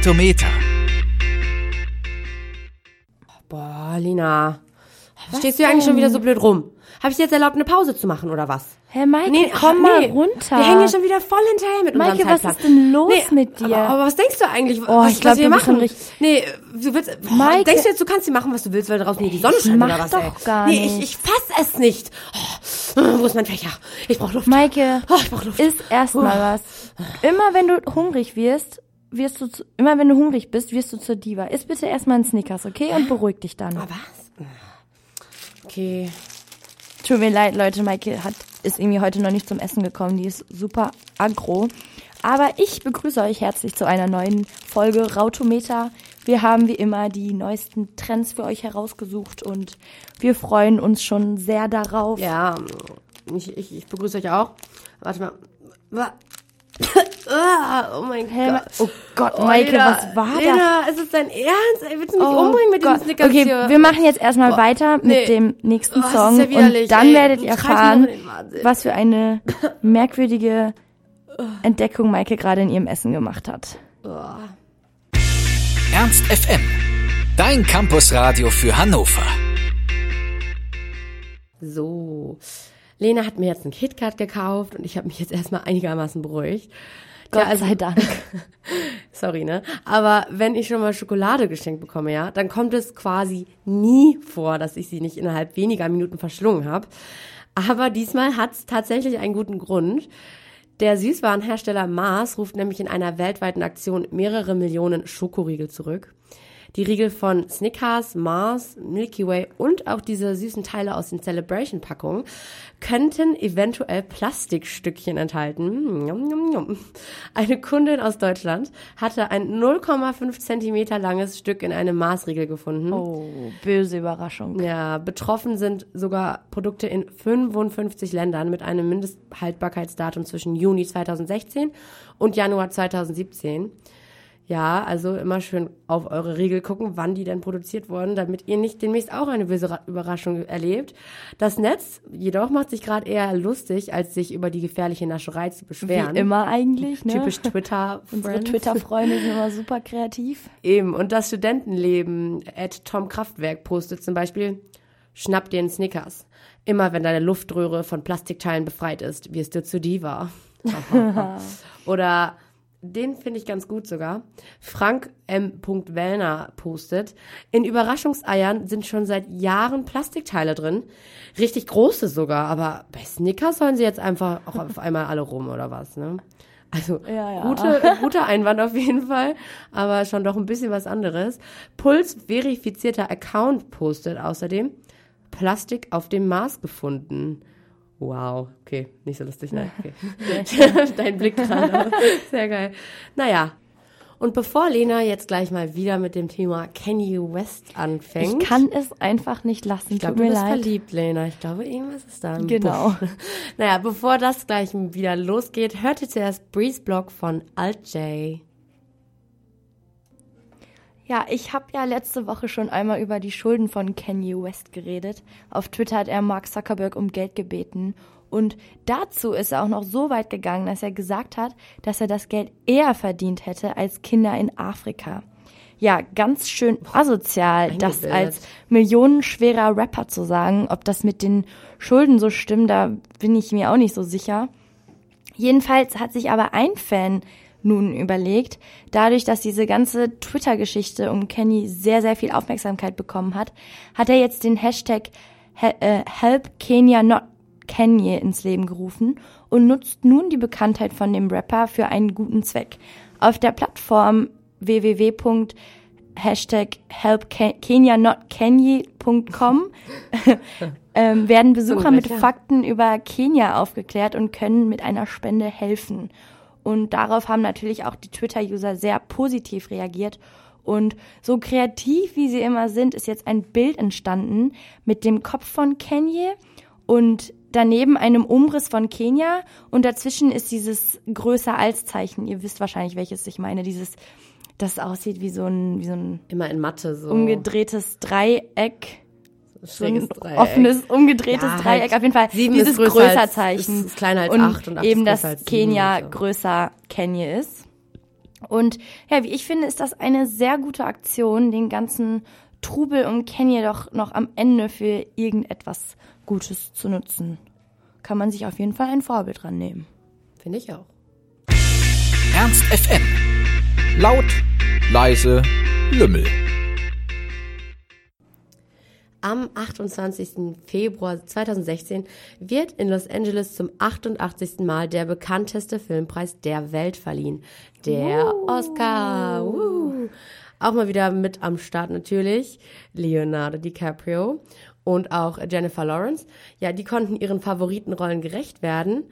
Rautometer. Boah, Lina. Stehst du eigentlich schon wieder so blöd rum? Habe ich dir jetzt erlaubt, eine Pause zu machen oder was? Hä, Maike, Nee, komm ach, mal nee. runter. Wir hängen hier schon wieder voll hinterher mit Maike, unserem was Zeitplan. ist denn los mit dir? Aber, aber was denkst du eigentlich? Oh, was, ich glaub, was wir machen? richtig- Nee, du willst, Maike. denkst du jetzt, du kannst hier machen, was du willst, weil draußen hier die Sonne scheint mach oder was, doch ey? gar nee, nicht. ich, ich fass es nicht. Oh, wo ist mein Fächer? Ich brauch Luft. Maike, Oh, ich brauch Luft. isst erstmal was. Immer wenn du hungrig wirst, wirst du zu, immer wenn du hungrig bist, wirst du zur Diva. Iss bitte erstmal einen Snickers, okay? Und beruhig dich dann. Ah, was? Okay. Tut mir leid, Leute, Maike hat, ist irgendwie heute noch nicht zum Essen gekommen. Die ist super aggro. Aber ich begrüße euch herzlich zu einer neuen Folge Rautometer. Wir haben wie immer die neuesten Trends für euch herausgesucht und wir freuen uns schon sehr darauf. Ja, ich, ich, ich begrüße euch auch. Warte mal. Ah, oh mein Hä, Gott. oh Gott, Oh, Maike, Lena, was war das? Lena, ist es dein Ernst? Ey, willst du mich Oh umbringen mit Gott. dem Snickers Okay, hier? wir machen jetzt erstmal weiter nee. mit dem nächsten Oh, das ist Song ja und dann ey. werdet ihr erfahren, was für eine merkwürdige Entdeckung Maike gerade in ihrem Essen gemacht hat. Ernst FM. Dein Campusradio für Hannover. So. Lena hat mir jetzt einen KitKat gekauft und ich habe mich jetzt erstmal einigermaßen beruhigt. Gott Ja, also- sei Dank. Sorry, ne? Aber wenn ich schon mal Schokolade geschenkt bekomme, ja, dann kommt es quasi nie vor, dass ich sie nicht innerhalb weniger Minuten verschlungen habe. Aber diesmal hat es tatsächlich einen guten Grund. Der Süßwarenhersteller Mars ruft nämlich in einer weltweiten Aktion mehrere Millionen Schokoriegel zurück. Die Riegel von Snickers, Mars, Milky Way und auch diese süßen Teile aus den Celebration-Packungen könnten eventuell Plastikstückchen enthalten. Hm. Eine Kundin aus Deutschland hatte ein 0,5 Zentimeter langes Stück in einem Maßriegel gefunden. Oh, böse Überraschung. Ja, betroffen sind sogar Produkte in 55 Ländern mit einem Mindesthaltbarkeitsdatum zwischen Juni 2016 und Januar 2017. Ja, also immer schön auf eure Riegel gucken, wann die denn produziert wurden, damit ihr nicht demnächst auch eine böse Ra- Überraschung erlebt. Das Netz jedoch macht sich gerade eher lustig, als sich über die gefährliche Nascherei zu beschweren. Wie immer eigentlich, ne? Typisch Twitter. Unsere. Twitter-Freunde sind immer super kreativ. Eben, und das Studentenleben at Tom Kraftwerk postet zum Beispiel, schnapp dir einen Snickers. Immer wenn deine Luftröhre von Plastikteilen befreit ist, wirst du zu Diva. Oder den finde ich ganz gut sogar. Frank M. Wellner postet, in Überraschungseiern sind schon seit Jahren Plastikteile drin. Richtig große sogar, aber bei Snickers sollen sie jetzt einfach auch auf einmal alle rum oder was, ne? Also Ja, ja. gute, guter Einwand auf jeden Fall, aber schon doch ein bisschen was anderes. Puls verifizierter Account postet außerdem Plastik auf dem Mars gefunden. Wow, okay, nicht so lustig, nein. Okay. Dein Blick gerade. Sehr geil. Naja. Und bevor Lena jetzt gleich mal wieder mit dem Thema Kanye West anfängt. Ich kann es einfach nicht lassen. Ich glaube, du bist leid. verliebt, Lena. Ich glaube, irgendwas ist da Genau. Busch. Naja, bevor das gleich wieder losgeht, hört ihr zuerst Breeze Block von Alt J. Ja, ich habe ja letzte Woche schon einmal über die Schulden von Kanye West geredet. Auf Twitter hat er Mark Zuckerberg um Geld gebeten. Und dazu ist er auch noch so weit gegangen, dass er gesagt hat, dass er das Geld eher verdient hätte als Kinder in Afrika. Ja, ganz schön asozial, das als millionenschwerer Rapper zu sagen. Ob das mit den Schulden so stimmt, da bin ich mir auch nicht so sicher. Jedenfalls hat sich aber ein Fan nun überlegt, dadurch, dass diese ganze Twitter-Geschichte um Kenny sehr, sehr viel Aufmerksamkeit bekommen hat, hat er jetzt den Hashtag äh, Help Kenya Not Kanye ins Leben gerufen und nutzt nun die Bekanntheit von dem Rapper für einen guten Zweck. Auf der Plattform www.hashtag helpkenyanotkenye.com ähm, werden Besucher mit. Fakten über Kenia aufgeklärt und können mit einer Spende helfen. Und darauf haben natürlich auch die Twitter-User sehr positiv reagiert. Und so kreativ wie sie immer sind, ist jetzt ein Bild entstanden mit dem Kopf von Kanye und daneben einem Umriss von Kenia und dazwischen ist dieses größer als Zeichen. Ihr wisst wahrscheinlich, welches ich meine. Dieses, das aussieht wie so ein, wie so ein Immer in Mathe so. umgedrehtes Dreieck. So ein Dreieck. offenes, umgedrehtes Ja, halt Dreieck. Auf jeden Fall sieben dieses ist größer Größerzeichen. als- ist kleiner als und acht und acht eben, dass größer Kenia und so. größer Kenya ist. Und ja, wie ich finde, ist das eine sehr gute Aktion, den ganzen Trubel um Kenya doch noch am Ende für irgendetwas Gutes zu nutzen. Kann man sich auf jeden Fall ein Vorbild dran nehmen. Finde ich auch. Ernst FM. Laut, leise, Lümmel. Am 28. Februar 2016 wird in Los Angeles zum 88. Mal der bekannteste Filmpreis der Welt verliehen. Der uh. Oscar. Uh. Auch mal wieder mit am Start natürlich Leonardo DiCaprio und auch Jennifer Lawrence. Ja, die konnten ihren Favoritenrollen gerecht werden.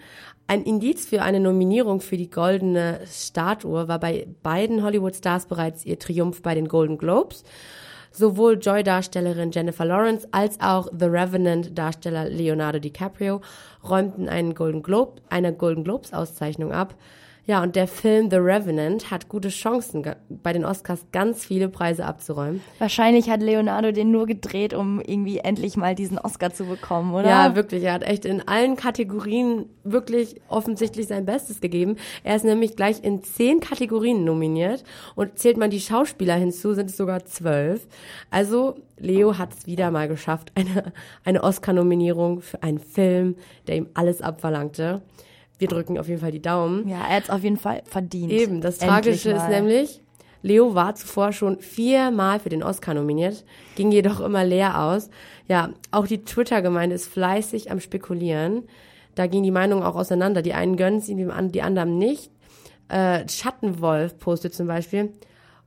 Ein Indiz für eine Nominierung für die goldene Statue war bei beiden Hollywood-Stars bereits ihr Triumph bei den Golden Globes. Sowohl Joy-Darstellerin Jennifer Lawrence als auch The Revenant-Darsteller Leonardo DiCaprio räumten einen Golden Globe, eine Golden Globes-Auszeichnung ab. Ja, und der Film The Revenant hat gute Chancen, bei den Oscars ganz viele Preise abzuräumen. Wahrscheinlich hat Leonardo den nur gedreht, um irgendwie endlich mal diesen Oscar zu bekommen, oder? Ja, wirklich. Er hat echt in allen Kategorien wirklich offensichtlich sein Bestes gegeben. Er ist nämlich gleich in zehn Kategorien nominiert und zählt man die Schauspieler hinzu, sind es sogar zwölf. Also Leo hat es wieder mal geschafft, eine, eine Oscar-Nominierung für einen Film, der ihm alles abverlangte wir drücken auf jeden Fall die Daumen. Ja, er hat es auf jeden Fall verdient. Eben, das Tragische ist nämlich, Leo war zuvor schon viermal für den Oscar nominiert, ging jedoch immer leer aus. Ja, auch die Twitter-Gemeinde ist fleißig am Spekulieren. Da gingen die Meinungen auch auseinander. Die einen gönnen es ihm, die anderen nicht. Äh, Schattenwolf postet zum Beispiel,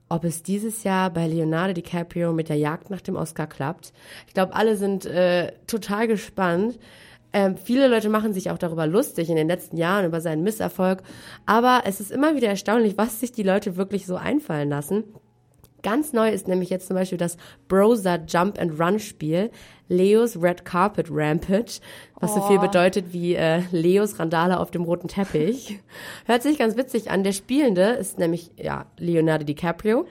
ob es dieses Jahr bei Leonardo DiCaprio mit der Jagd nach dem Oscar klappt. Ich glaube, alle sind äh, total gespannt. Ähm, viele Leute machen sich auch darüber lustig in den letzten Jahren über seinen Misserfolg. Aber es ist immer wieder erstaunlich, was sich die Leute wirklich so einfallen lassen. Ganz neu ist nämlich jetzt zum Beispiel das Browser Jump and Run Spiel, Leos Red Carpet Rampage, was oh. so viel oh. bedeutet wie äh, Leos Randale auf dem roten Teppich. Hört sich ganz witzig an. Der Spielende ist nämlich ja Leonardo DiCaprio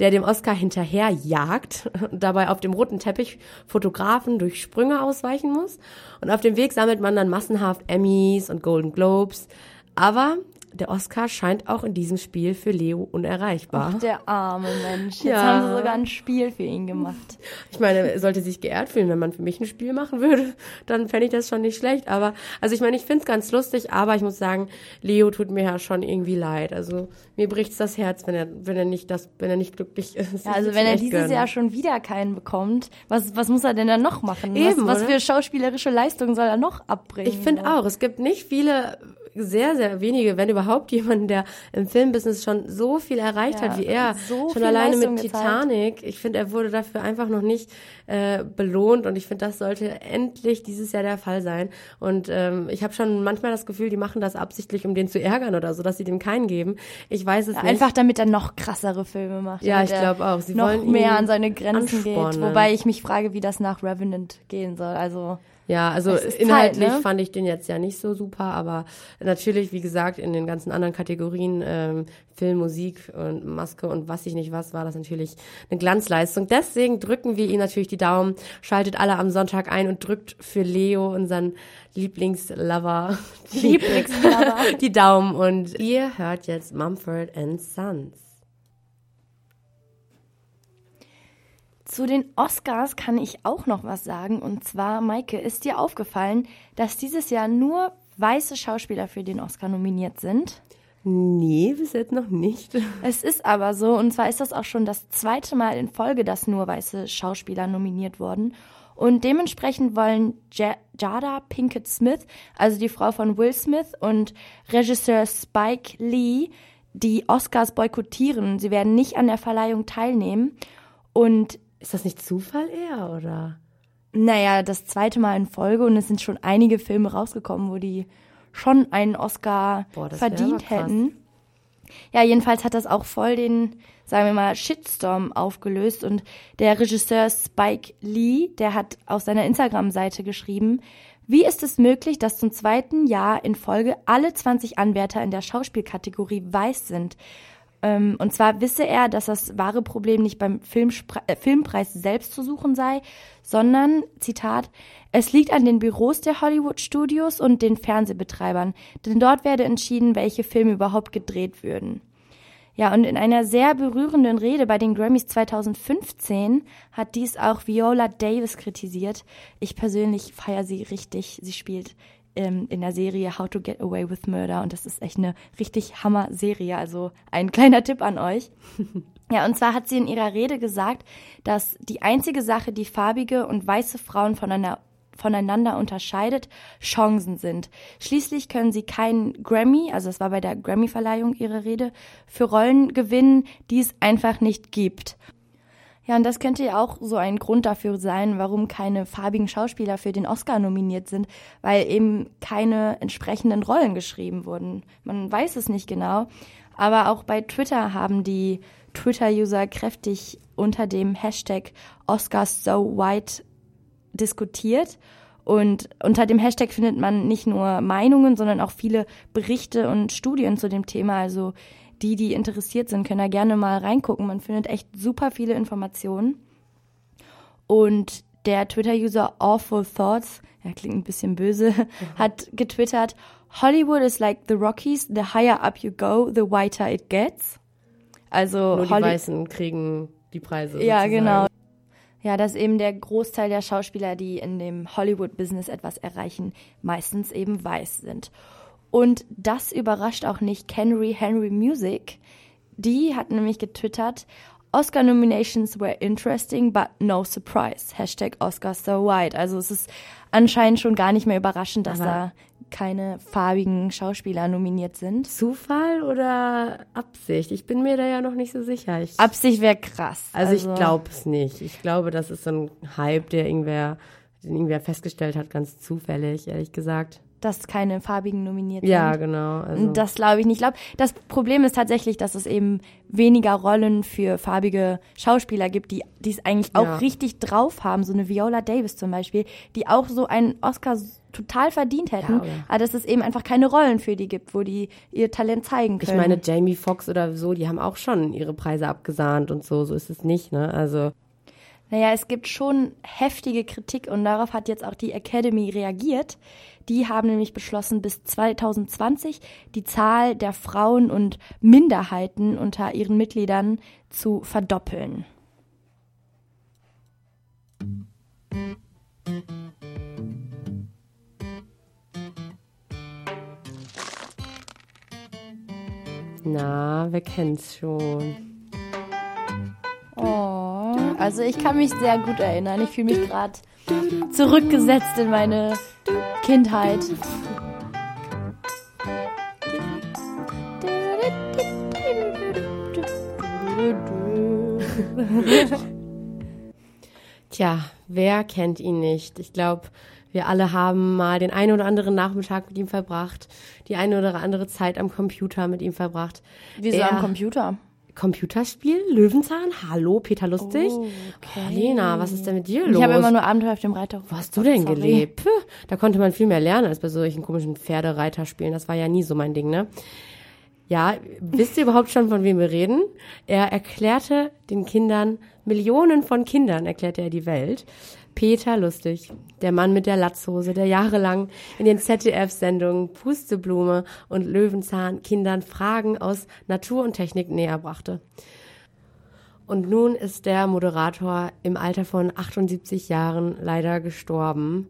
der dem Oscar hinterher jagt und dabei auf dem roten Teppich Fotografen durch Sprünge ausweichen muss. Und auf dem Weg sammelt man dann massenhaft Emmys und Golden Globes. Aber der Oscar scheint auch in diesem Spiel für Leo unerreichbar. Ach, der arme Mensch. Jetzt ja. haben sie sogar ein Spiel für ihn gemacht. Ich meine, er sollte sich geehrt fühlen, wenn man für mich ein Spiel machen würde, dann fände ich das schon nicht schlecht. Aber, also ich meine, ich finde es ganz lustig, aber ich muss sagen, Leo tut mir ja schon irgendwie leid. Also mir bricht's das Herz, wenn er, wenn er nicht das, wenn er nicht glücklich ist. Ja, also wenn er dieses gönnen. Jahr schon wieder keinen bekommt, was, was muss er denn dann noch machen? Eben, was, was für schauspielerische Leistungen soll er noch abbringen? Ich finde auch, es gibt nicht viele sehr, sehr wenige, wenn überhaupt jemanden, der im Filmbusiness schon so viel erreicht ja, hat wie er. So schon alleine Leistung mit Titanic. Gezeigt. Ich finde, er wurde dafür einfach noch nicht äh, belohnt und ich finde, das sollte endlich dieses Jahr der Fall sein. Und ähm, ich habe schon manchmal das Gefühl, die machen das absichtlich, um den zu ärgern oder so, dass sie dem keinen geben. Ich weiß es ja, nicht. Einfach damit er noch krassere Filme macht. Ja, ich glaube auch. Sie noch mehr an seine Grenzen geht. Wobei ich mich frage, wie das nach Revenant gehen soll. Also ja, also inhaltlich Zeit, ne? fand ich den jetzt ja nicht so super, aber natürlich, wie gesagt, in den ganzen anderen Kategorien, ähm, Film, Musik und Maske und was ich nicht was, war das natürlich eine Glanzleistung. Deswegen drücken wir ihm natürlich die Daumen, schaltet alle am Sonntag ein und drückt für Leo, unseren Lieblingslover, Lieblingslover, die Daumen. Und ihr hört jetzt Mumford and Sons. Zu den Oscars kann ich auch noch was sagen. Und zwar, Maike, ist dir aufgefallen, dass dieses Jahr nur weiße Schauspieler für den Oscar nominiert sind? Nee, bis jetzt noch nicht. Es ist aber so, und zwar ist das auch schon das zweite Mal in Folge, dass nur weiße Schauspieler nominiert wurden. Und dementsprechend wollen Jada Pinkett Smith, also die Frau von Will Smith, und Regisseur Spike Lee die Oscars boykottieren. Sie werden nicht an der Verleihung teilnehmen. Und ist das nicht Zufall eher, oder? Naja, das zweite Mal in Folge und es sind schon einige Filme rausgekommen, wo die schon einen Oscar Boah, verdient hätten. Ja, jedenfalls hat das auch voll den, sagen wir mal, Shitstorm aufgelöst und der Regisseur Spike Lee, der hat auf seiner Instagram-Seite geschrieben, wie ist es möglich, dass zum zweiten Jahr in Folge alle 20 Anwärter in der Schauspielkategorie weiß sind? Ähm, und zwar wisse er, dass das wahre Problem nicht beim Filmspre äh, Filmpreis selbst zu suchen sei, sondern, Zitat, es liegt an den Büros der Hollywood-Studios und den Fernsehbetreibern, denn dort werde entschieden, welche Filme überhaupt gedreht würden. Ja, und in einer sehr berührenden Rede bei den Grammys 2015 hat dies auch Viola Davis kritisiert. Ich persönlich feiere sie richtig. Sie spielt ähm, in der Serie How to Get Away with Murder und das ist echt eine richtig Hammer-Serie. Also ein kleiner Tipp an euch. Ja, und zwar hat sie in ihrer Rede gesagt, dass die einzige Sache, die farbige und weiße Frauen voneinander, voneinander unterscheidet, Chancen sind. Schließlich können sie keinen Grammy, also es war bei der Grammy-Verleihung ihre Rede, für Rollen gewinnen, die es einfach nicht gibt. Ja, und das könnte ja auch so ein Grund dafür sein, warum keine farbigen Schauspieler für den Oscar nominiert sind, weil eben keine entsprechenden Rollen geschrieben wurden. Man weiß es nicht genau, aber auch bei Twitter haben die Twitter-User kräftig unter dem Hashtag Oscars diskutiert. Und unter dem Hashtag findet man nicht nur Meinungen, sondern auch viele Berichte und Studien zu dem Thema. Also die, die interessiert sind, können da gerne mal reingucken. Man findet echt super viele Informationen. Und der Twitter-User Awful Thoughts, er klingt ein bisschen böse, hat getwittert, Hollywood is like the Rockies, the higher up you go, the whiter it gets. Also Nur die Holly Weißen kriegen die Preise. ja, sozusagen. genau. Ja, dass eben der Großteil der Schauspieler, die in dem Hollywood-Business etwas erreichen, meistens eben weiß sind. Und das überrascht auch nicht Kenry Henry Music. Die hat nämlich getwittert, Oscar nominations were interesting, but no surprise. Hashtag Oscar so white. Also es ist anscheinend schon gar nicht mehr überraschend, dass Aber- da keine farbigen Schauspieler nominiert sind. Zufall oder Absicht? Ich bin mir da ja noch nicht so sicher. Ich, Absicht wäre krass. also, ich glaube es nicht. Ich glaube, das ist so ein Hype, der irgendwer, den irgendwer festgestellt hat, ganz zufällig, ehrlich gesagt. Dass keine farbigen nominiert Ja, sind. genau. Also, Das glaube ich nicht. Ich glaube, das Problem ist tatsächlich, dass es eben weniger Rollen für farbige Schauspieler gibt, die es eigentlich auch Ja. richtig drauf haben. So eine Viola Davis zum Beispiel, die auch so einen Oscar total verdient hätten, Ja, aber dass es eben einfach keine Rollen für die gibt, wo die ihr Talent zeigen ich können. meine, Jamie Foxx oder so, die haben auch schon ihre Preise abgesahnt und so. So ist es nicht, ne? Also, Naja, es gibt schon heftige Kritik und darauf hat jetzt auch die Academy reagiert. Die haben nämlich beschlossen, bis 2020 die Zahl der Frauen und Minderheiten unter ihren Mitgliedern zu verdoppeln. na, wer kennt's schon? Also ich kann mich sehr gut erinnern. Ich fühle mich gerade zurückgesetzt in meine Kindheit. Tja, wer kennt ihn nicht? Ich glaube, wir alle haben mal den einen oder anderen Nachmittag mit ihm verbracht, die eine oder andere Zeit am Computer mit ihm verbracht. Wieso Er- am Computer? Computerspiel? Löwenzahn? Hallo, Peter Lustig? Oh, Oh, Lena, was ist denn mit dir los? Ich habe immer nur Abenteuer auf dem Reiter. Wo hast du denn Sorry. gelebt? Puh, da konnte man viel mehr lernen als bei solchen komischen Pferdereiterspielen. Das war ja nie so mein Ding, ne? Ja, wisst ihr überhaupt schon, von wem wir reden? Er erklärte den Kindern, Millionen von Kindern erklärte er die Welt. Peter Lustig, der Mann mit der Latzhose, der jahrelang in den ZDF-Sendungen Pusteblume und Löwenzahn Kindern Fragen aus Natur und Technik näher brachte. Und nun ist der Moderator im Alter von 78 Jahren leider gestorben.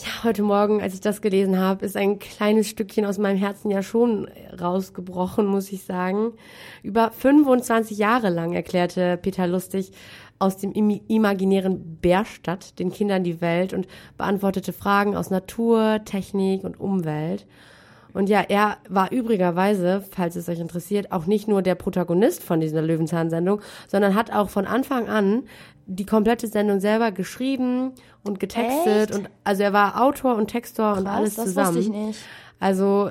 Ja, heute Morgen, als ich das gelesen habe, ist ein kleines Stückchen aus meinem Herzen ja schon rausgebrochen, muss ich sagen. Über 25 Jahre lang erklärte Peter Lustig aus dem im- imaginären Bärstadt den Kindern die Welt und beantwortete Fragen aus Natur, Technik und Umwelt. Und ja, er war übrigerweise, falls es euch interessiert, auch nicht nur der Protagonist von dieser Löwenzahn-Sendung, sondern hat auch von Anfang an die komplette Sendung selber geschrieben und getextet. Echt? Und also er war Autor und Textor und Krass, alles das zusammen. wusste ich nicht. Also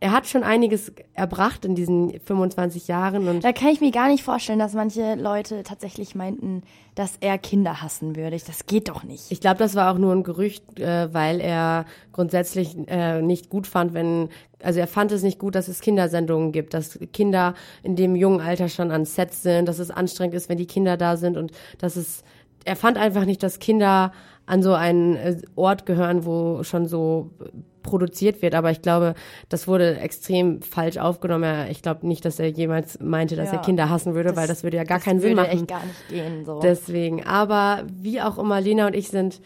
er hat schon einiges erbracht in diesen 25 Jahren und Da kann ich mir gar nicht vorstellen, dass manche Leute tatsächlich meinten, dass er Kinder hassen würde. Das geht doch nicht. Ich glaube, das war auch nur ein Gerücht, äh, weil er grundsätzlich äh, nicht gut fand, wenn, also er fand es nicht gut, dass es Kindersendungen gibt, dass Kinder in dem jungen Alter schon an Sets sind, dass es anstrengend ist, wenn die Kinder da sind und dass es, er fand einfach nicht, dass Kinder an so einen äh, Ort gehören, wo schon so produziert wird, aber ich glaube, das wurde extrem falsch aufgenommen. Ich glaube nicht, dass er jemals meinte, dass Ja. er Kinder hassen würde, weil das würde ja gar das keinen Sinn würde machen. echt gar nicht gehen. So. Deswegen, aber wie auch immer, Lena und ich sind,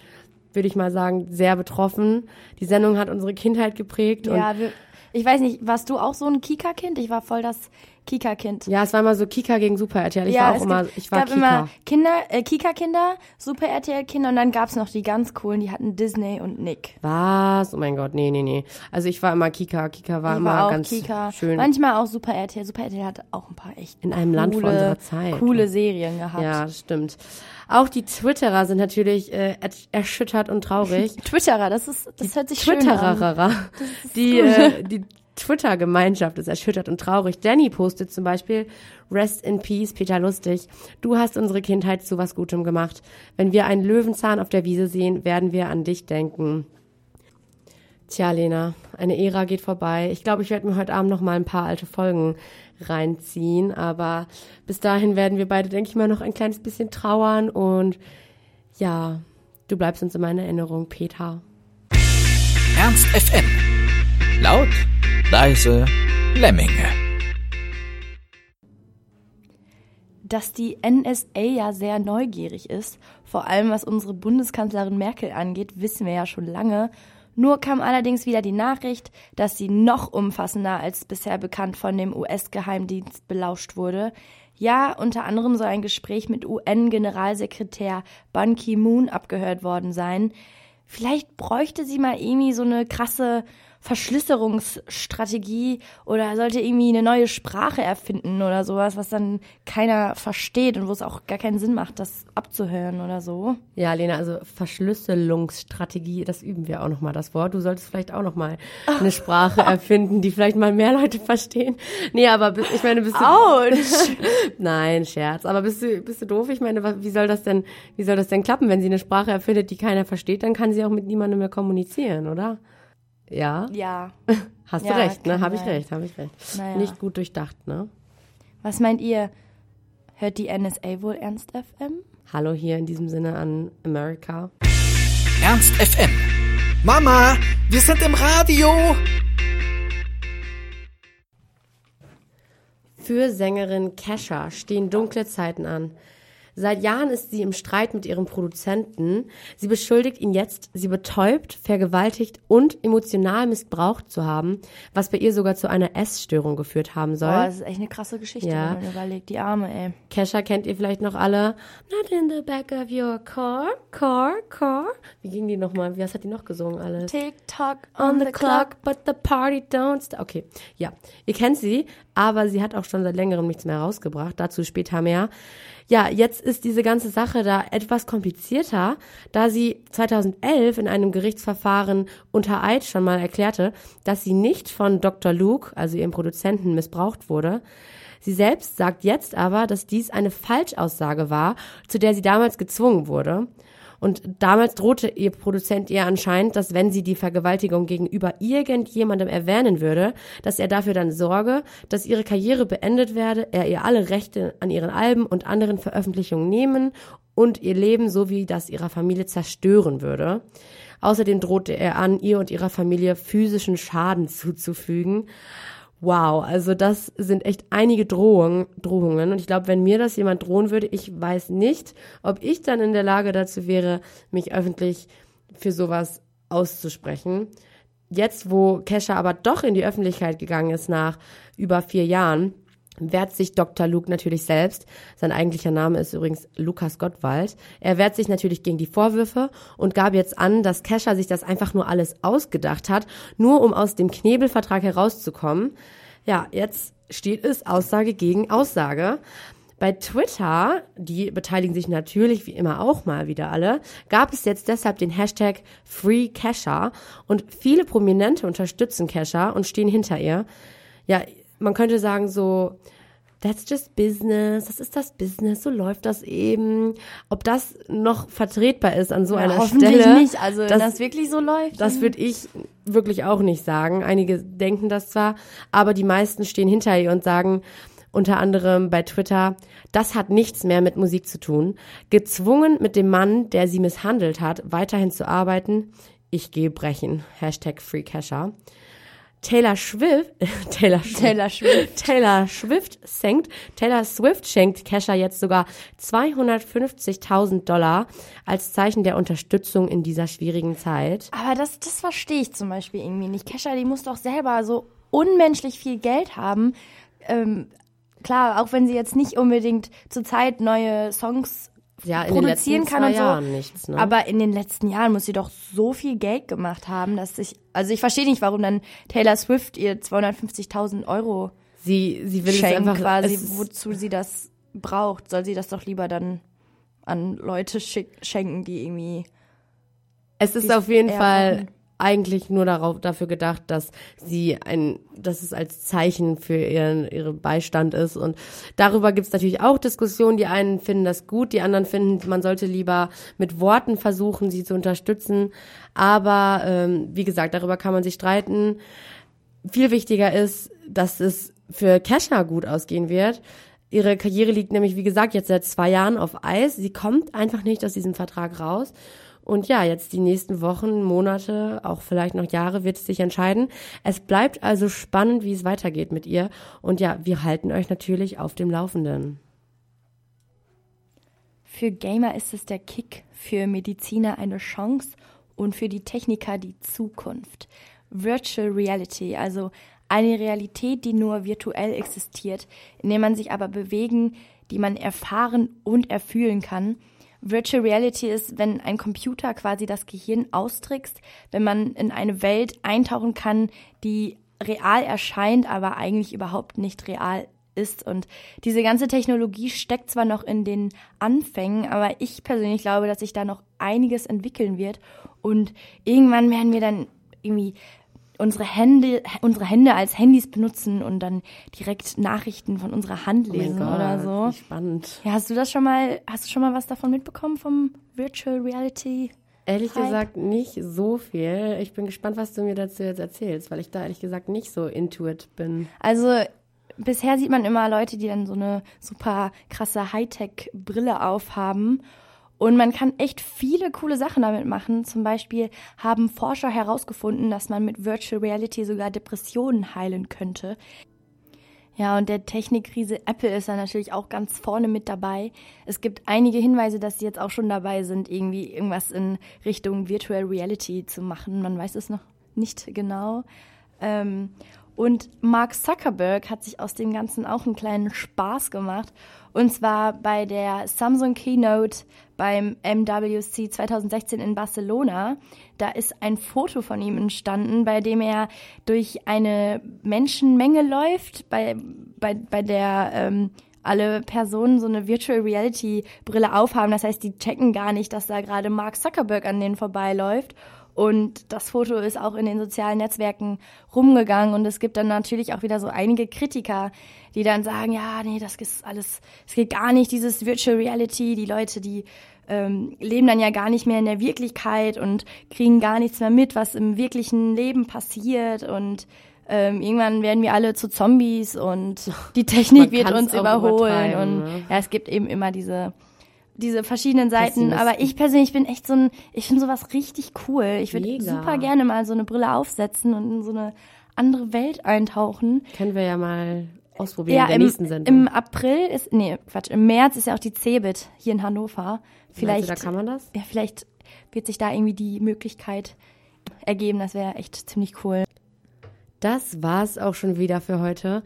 würde ich mal sagen, sehr betroffen. Die Sendung hat unsere Kindheit geprägt und ja, wir, ich weiß nicht, warst du auch so ein Kika-Kind? Ich war voll das Kika-Kind. ja, es war immer so Kika gegen Super RTL. Ich war auch es immer, gibt- ich war gab Kika. immer Kinder, äh, Kika-Kinder, Super RTL-Kinder und dann gab's noch die ganz coolen, die hatten Disney und Nick. Was? Oh mein Gott, nee, nee, nee. Also ich war immer Kika. Kika war Ich immer war auch ganz Kika. schön. Manchmal auch Super RTL. Super RTL hat auch ein paar echt In einem Land vor coole, unserer Zeit. coole Serien gehabt. Ja, das stimmt. Auch die Twitterer sind natürlich äh, ersch- erschüttert und traurig. Twitterer, das ist, das hört sich schön an. Twitterer. Die, äh, die Twitter-Gemeinschaft ist erschüttert und traurig. Danny postet zum Beispiel, Rest in Peace, Peter Lustig. Du hast unsere Kindheit zu was Gutem gemacht. Wenn wir einen Löwenzahn auf der Wiese sehen, werden wir an dich denken. Tja, Lena, eine Ära geht vorbei. Ich glaube, ich werde mir heute Abend noch mal ein paar alte Folgen reinziehen, aber bis dahin werden wir beide, denke ich mal, noch ein kleines bisschen trauern und ja, du bleibst uns in meiner Erinnerung, Peter. Ernst FM. Laut, leise, Lemminge. dass die NSA ja sehr neugierig ist, vor allem was unsere Bundeskanzlerin Merkel angeht, wissen wir ja schon lange. Nur kam allerdings wieder die Nachricht, dass sie noch umfassender als bisher bekannt von dem US-Geheimdienst belauscht wurde. Ja, unter anderem soll ein Gespräch mit UN-Generalsekretär Ban Ki-moon abgehört worden sein. Vielleicht bräuchte sie mal irgendwie so eine krasse Verschlüsselungsstrategie oder sollte irgendwie eine neue Sprache erfinden oder sowas, was dann keiner versteht und wo es auch gar keinen Sinn macht, das abzuhören oder so. Ja, Lena, also Verschlüsselungsstrategie, das üben wir auch noch mal das Wort. Du solltest vielleicht auch noch mal eine Sprache erfinden, die vielleicht mal mehr Leute verstehen. Nee, aber ich meine, bist du Autsch! Nein, Scherz, aber bist du bist du doof? Ich meine, wie soll das denn wie soll das denn klappen, wenn sie eine Sprache erfindet, die keiner versteht, dann kann sie auch mit niemandem mehr kommunizieren, oder? Ja, Ja. hast Ja, du recht, ne? Habe ich recht, habe ich recht. Naja. Nicht gut durchdacht, ne? Was meint ihr? Hört die NSA wohl Ernst FM? Hallo hier in diesem Sinne an America. Ernst FM. Mama, wir sind im Radio. Für Sängerin Kesha stehen dunkle Zeiten an. Seit Jahren ist sie im Streit mit ihrem Produzenten. Sie beschuldigt ihn jetzt, sie betäubt, vergewaltigt und emotional missbraucht zu haben, was bei ihr sogar zu einer Essstörung geführt haben soll. Boah, das ist echt eine krasse Geschichte, Ja. wenn man überlegt. Die Arme, ey. Kesha kennt ihr vielleicht noch alle. Not in the back of your car, car, car. Wie ging die nochmal? Was hat die noch gesungen alles? TikTok on the clock, but the party don't stop. Okay, ja, ihr kennt sie, aber sie hat auch schon seit längerem nichts mehr rausgebracht. Dazu später mehr. Ja, jetzt ist diese ganze Sache da etwas komplizierter, da sie 2011 in einem Gerichtsverfahren unter Eid schon mal erklärte, dass sie nicht von Dr. Luke, also ihrem Produzenten, missbraucht wurde. Sie selbst sagt jetzt aber, dass dies eine Falschaussage war, zu der sie damals gezwungen wurde. Und damals drohte ihr Produzent ihr anscheinend, dass wenn sie die Vergewaltigung gegenüber irgendjemandem erwähnen würde, dass er dafür dann sorge, dass ihre Karriere beendet werde, er ihr alle Rechte an ihren Alben und anderen Veröffentlichungen nehmen und ihr Leben sowie das ihrer Familie zerstören würde. Außerdem drohte er an, ihr und ihrer Familie physischen Schaden zuzufügen. Wow, also das sind echt einige Drohungen, Drohungen. Und ich glaube, wenn mir das jemand drohen würde, ich weiß nicht, ob ich dann in der Lage dazu wäre, mich öffentlich für sowas auszusprechen. Jetzt, wo Kesha aber doch in die Öffentlichkeit gegangen ist nach über vier Jahren, wehrt sich Dr. Luke natürlich selbst. Sein eigentlicher Name ist übrigens Lukas Gottwald. Er wehrt sich natürlich gegen die Vorwürfe und gab jetzt an, dass Kesha sich das einfach nur alles ausgedacht hat, nur um aus dem Knebelvertrag herauszukommen. Ja, jetzt steht es Aussage gegen Aussage. Bei Twitter, die beteiligen sich natürlich wie immer auch mal wieder alle, gab es jetzt deshalb den Hashtag FreeCasha und viele Prominente unterstützen Kesha und stehen hinter ihr. Ja, man könnte sagen so, that's just business, das ist das Business, so läuft das eben. Ob das noch vertretbar ist an so Ja, einer hoffentlich Stelle, nicht. Also, wenn das- wirklich so läuft. das würde ich wirklich auch nicht sagen. Einige denken das zwar, aber die meisten stehen hinter ihr und sagen unter anderem bei Twitter, das hat nichts mehr mit Musik zu tun. Gezwungen mit dem Mann, der sie misshandelt hat, weiterhin zu arbeiten, ich gehe brechen. Hashtag Free Kesha. Taylor Swift, Taylor Swift, Taylor Swift. Taylor Swift senkt, Taylor Swift schenkt Kesha jetzt sogar 250.000 Dollar als Zeichen der Unterstützung in dieser schwierigen Zeit. Aber das, das verstehe ich zum Beispiel irgendwie nicht. Kesha, die muss doch selber so unmenschlich viel Geld haben. Ähm, klar, auch wenn sie jetzt nicht unbedingt zurzeit neue Songs Ja, in den produzieren letzten kann und so. Jahren nichts, ne? Aber in den letzten Jahren muss sie doch so viel Geld gemacht haben, dass ich, also ich verstehe nicht, warum dann Taylor Swift ihr 250.000 Euro sie, sie will es schenkt einfach, quasi, wozu sie das braucht. Soll sie das doch lieber dann an Leute schick, schenken, die irgendwie Es ist auf jeden Fall brauchen. Eigentlich nur darauf, dafür gedacht, dass sie ein, dass es als Zeichen für ihren, ihren Beistand ist. Und darüber gibt es natürlich auch Diskussionen. Die einen finden das gut, die anderen finden, man sollte lieber mit Worten versuchen, sie zu unterstützen. Aber ähm, wie gesagt, darüber kann man sich streiten. Viel wichtiger ist, dass es für Kesha gut ausgehen wird. Ihre Karriere liegt nämlich, wie gesagt, jetzt seit zwei Jahren auf Eis. Sie kommt einfach nicht aus diesem Vertrag raus. Und ja, jetzt die nächsten Wochen, Monate, auch vielleicht noch Jahre wird es sich entscheiden. Es bleibt also spannend, wie es weitergeht mit ihr. Und ja, wir halten euch natürlich auf dem Laufenden. Für Gamer ist es der Kick, für Mediziner eine Chance und für die Techniker die Zukunft. Virtual Reality, also eine Realität, die nur virtuell existiert, in der man sich aber bewegen, die man erfahren und erfühlen kann. Virtual Reality ist, wenn ein Computer quasi das Gehirn austrickst, wenn man in eine Welt eintauchen kann, die real erscheint, aber eigentlich überhaupt nicht real ist. Und diese ganze Technologie steckt zwar noch in den Anfängen, aber ich persönlich glaube, dass sich da noch einiges entwickeln wird. Und irgendwann werden wir dann irgendwie unsere Hände, unsere Hände als Handys benutzen und dann direkt Nachrichten von unserer Hand Oh lesen Gott, oder so. Spannend. Ja, hast du das schon mal, hast du schon mal was davon mitbekommen vom Virtual Reality? Ehrlich Hype. gesagt nicht so viel. Ich bin gespannt, was du mir dazu jetzt erzählst, weil ich da ehrlich gesagt nicht so into it bin. Also bisher sieht man immer Leute, die dann so eine super krasse Hightech-Brille aufhaben. Und man kann echt viele coole Sachen damit machen. Zum Beispiel haben Forscher herausgefunden, dass man mit Virtual Reality sogar Depressionen heilen könnte. Ja, und der Technikriese Apple ist da natürlich auch ganz vorne mit dabei. Es gibt einige Hinweise, dass sie jetzt auch schon dabei sind, irgendwie irgendwas in Richtung Virtual Reality zu machen. Man weiß es noch nicht genau. Ähm, und Mark Zuckerberg hat sich aus dem Ganzen auch einen kleinen Spaß gemacht. Und zwar bei der Samsung Keynote beim MWC 2016 in Barcelona. Da ist ein Foto von ihm entstanden, bei dem er durch eine Menschenmenge läuft, bei, bei, bei der ähm, alle Personen so eine Virtual Reality Brille aufhaben. Das heißt, die checken gar nicht, dass da gerade Mark Zuckerberg an denen vorbeiläuft. Und das Foto ist auch in den sozialen Netzwerken rumgegangen. Und es gibt dann natürlich auch wieder so einige Kritiker, die dann sagen, ja, nee, das ist alles, es geht gar nicht, dieses Virtual Reality. Die Leute, die ähm, leben dann ja gar nicht mehr in der Wirklichkeit und kriegen gar nichts mehr mit, was im wirklichen Leben passiert. Und ähm, irgendwann werden wir alle zu Zombies und die Technik Man wird uns überholen. Und ne? ja, es gibt eben immer diese diese verschiedenen Seiten, aber ich persönlich bin echt so ein, ich finde sowas richtig cool. Ich würde super gerne mal so eine Brille aufsetzen und in so eine andere Welt eintauchen. Können wir ja mal ausprobieren Ja, in der im, nächsten Sendung. im April ist, nee, Quatsch, im März ist ja auch die CeBIT hier in Hannover. Vielleicht, du, da kann man das? ja, vielleicht wird sich da irgendwie die Möglichkeit ergeben. Das wäre echt ziemlich cool. Das war's auch schon wieder für heute.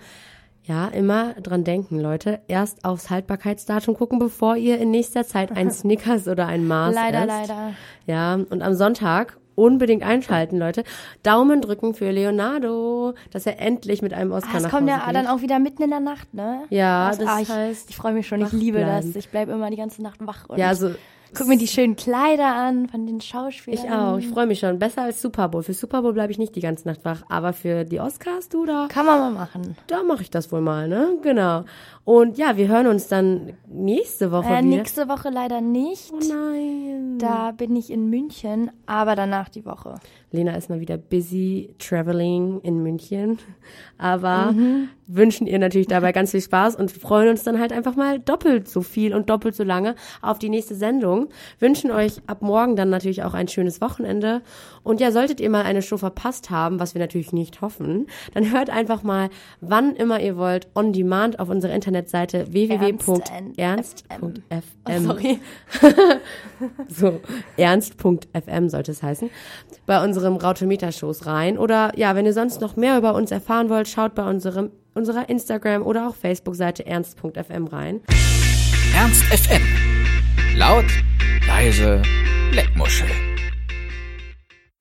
Ja, immer dran denken, Leute. Erst aufs Haltbarkeitsdatum gucken, bevor ihr in nächster Zeit ein Snickers oder ein Mars Leider, esst. leider. Ja, und am Sonntag unbedingt einschalten, Leute. Daumen drücken für Leonardo, dass er endlich mit einem Oscar Ah, nach kommt Hause ja geht. dann auch wieder mitten in der Nacht, ne? Ja, Das- das ah, ich, heißt, Ich freue mich schon, ich liebe bleiben. das. Ich bleibe immer die ganze Nacht wach und Ja, also guck mir die schönen Kleider an von den Schauspielern. ich auch. Ich freue mich schon. Besser als Super Bowl. Für Super Bowl bleibe ich nicht die ganze Nacht wach, aber für die Oscars, du da, Kann man mal machen. da mache ich das wohl mal, ne? Genau. Und ja, wir hören uns dann nächste Woche Äh, wieder. nächste Woche leider nicht. Oh nein. Da bin ich in München, aber danach die Woche. Lena ist mal wieder busy traveling in München. Aber Mhm. wünschen ihr natürlich dabei ganz viel Spaß und freuen uns dann halt einfach mal doppelt so viel und doppelt so lange auf die nächste Sendung. Wünschen euch ab morgen dann natürlich auch ein schönes Wochenende. Und ja, solltet ihr mal eine Show verpasst haben, was wir natürlich nicht hoffen, dann hört einfach mal, wann immer ihr wollt, on demand auf unserer Internetseite www.ernst.fm. Oh, sorry. so, ernst.fm sollte es heißen, bei unserem Rautometer-Shows rein. Oder ja, wenn ihr sonst noch mehr über uns erfahren wollt, schaut bei unserem, unserer Instagram- oder auch Facebook-Seite ernst.fm rein. Ernst FM. Laut, leise, Leckmuschel.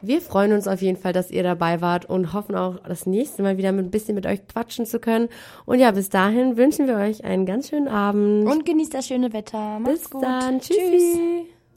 Wir freuen uns auf jeden Fall, dass ihr dabei wart und hoffen auch das nächste Mal wieder mit ein bisschen mit euch quatschen zu können. Und ja, bis dahin wünschen wir euch einen ganz schönen Abend. Und genießt das schöne Wetter. Macht's bis gut. dann. Tschüssi. Tschüss.